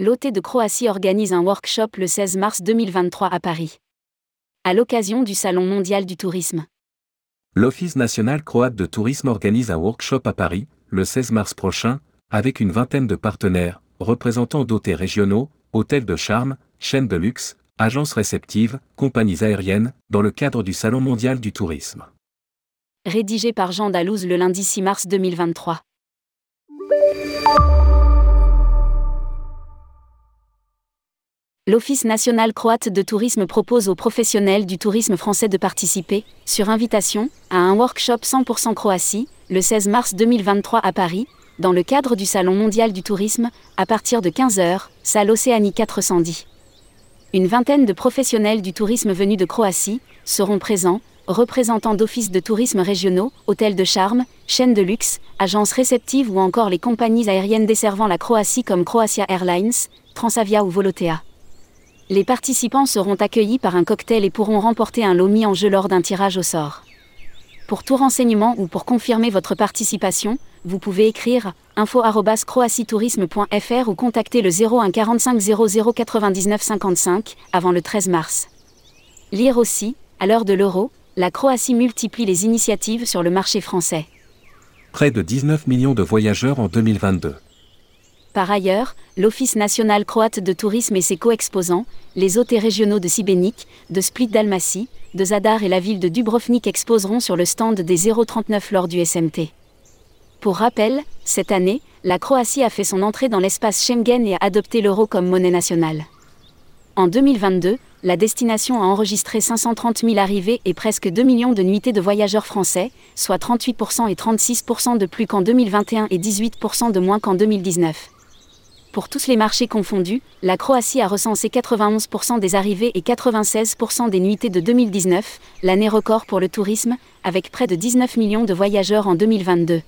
l'OT de Croatie organise un workshop le 16 mars 2023 à Paris. À l'occasion du Salon mondial du tourisme. L'Office national croate de tourisme organise un workshop à Paris, le 16 mars prochain, avec une vingtaine de partenaires, représentants d'hôtels régionaux, hôtels de charme, chaînes de luxe, agences réceptives, compagnies aériennes, dans le cadre du Salon mondial du tourisme. Rédigé par Jean Dalouse le lundi 6 mars 2023. L'Office national croate de tourisme propose aux professionnels du tourisme français de participer, sur invitation, à un workshop 100% Croatie, le 16 mars 2023 à Paris, dans le cadre du Salon mondial du tourisme, à partir de 15h, salle Océanie 410. Une vingtaine de professionnels du tourisme venus de Croatie seront présents, représentants d'offices de tourisme régionaux, hôtels de charme, chaînes de luxe, agences réceptives ou encore les compagnies aériennes desservant la Croatie comme Croatia Airlines, Transavia ou Volotea les participants seront accueillis par un cocktail et pourront remporter un lot mis en jeu lors d'un tirage au sort. Pour tout renseignement ou pour confirmer votre participation, vous pouvez écrire info@croatietourisme.fr ou contacter le 01 45 00 99 55 avant le 13 mars. Lire aussi, à l'heure de l'euro, la Croatie multiplie les initiatives sur le marché français. Près de 19 millions de voyageurs en 2022. Par ailleurs, l'Office national croate de tourisme et ses co-exposants, les hôtels régionaux de Sibénik, de Split Dalmatie, de Zadar et la ville de Dubrovnik exposeront sur le stand des 039 lors du SMT. Pour rappel, cette année, la Croatie a fait son entrée dans l'espace Schengen et a adopté l'euro comme monnaie nationale. En 2022, la destination a enregistré 530 000 arrivées et presque 2 millions de nuitées de voyageurs français, soit 38% et 36% de plus qu'en 2021 et 18% de moins qu'en 2019. Pour tous les marchés confondus, la Croatie a recensé 91% des arrivées et 96% des nuitées de 2019, l'année record pour le tourisme, avec près de 19 millions de voyageurs en 2022.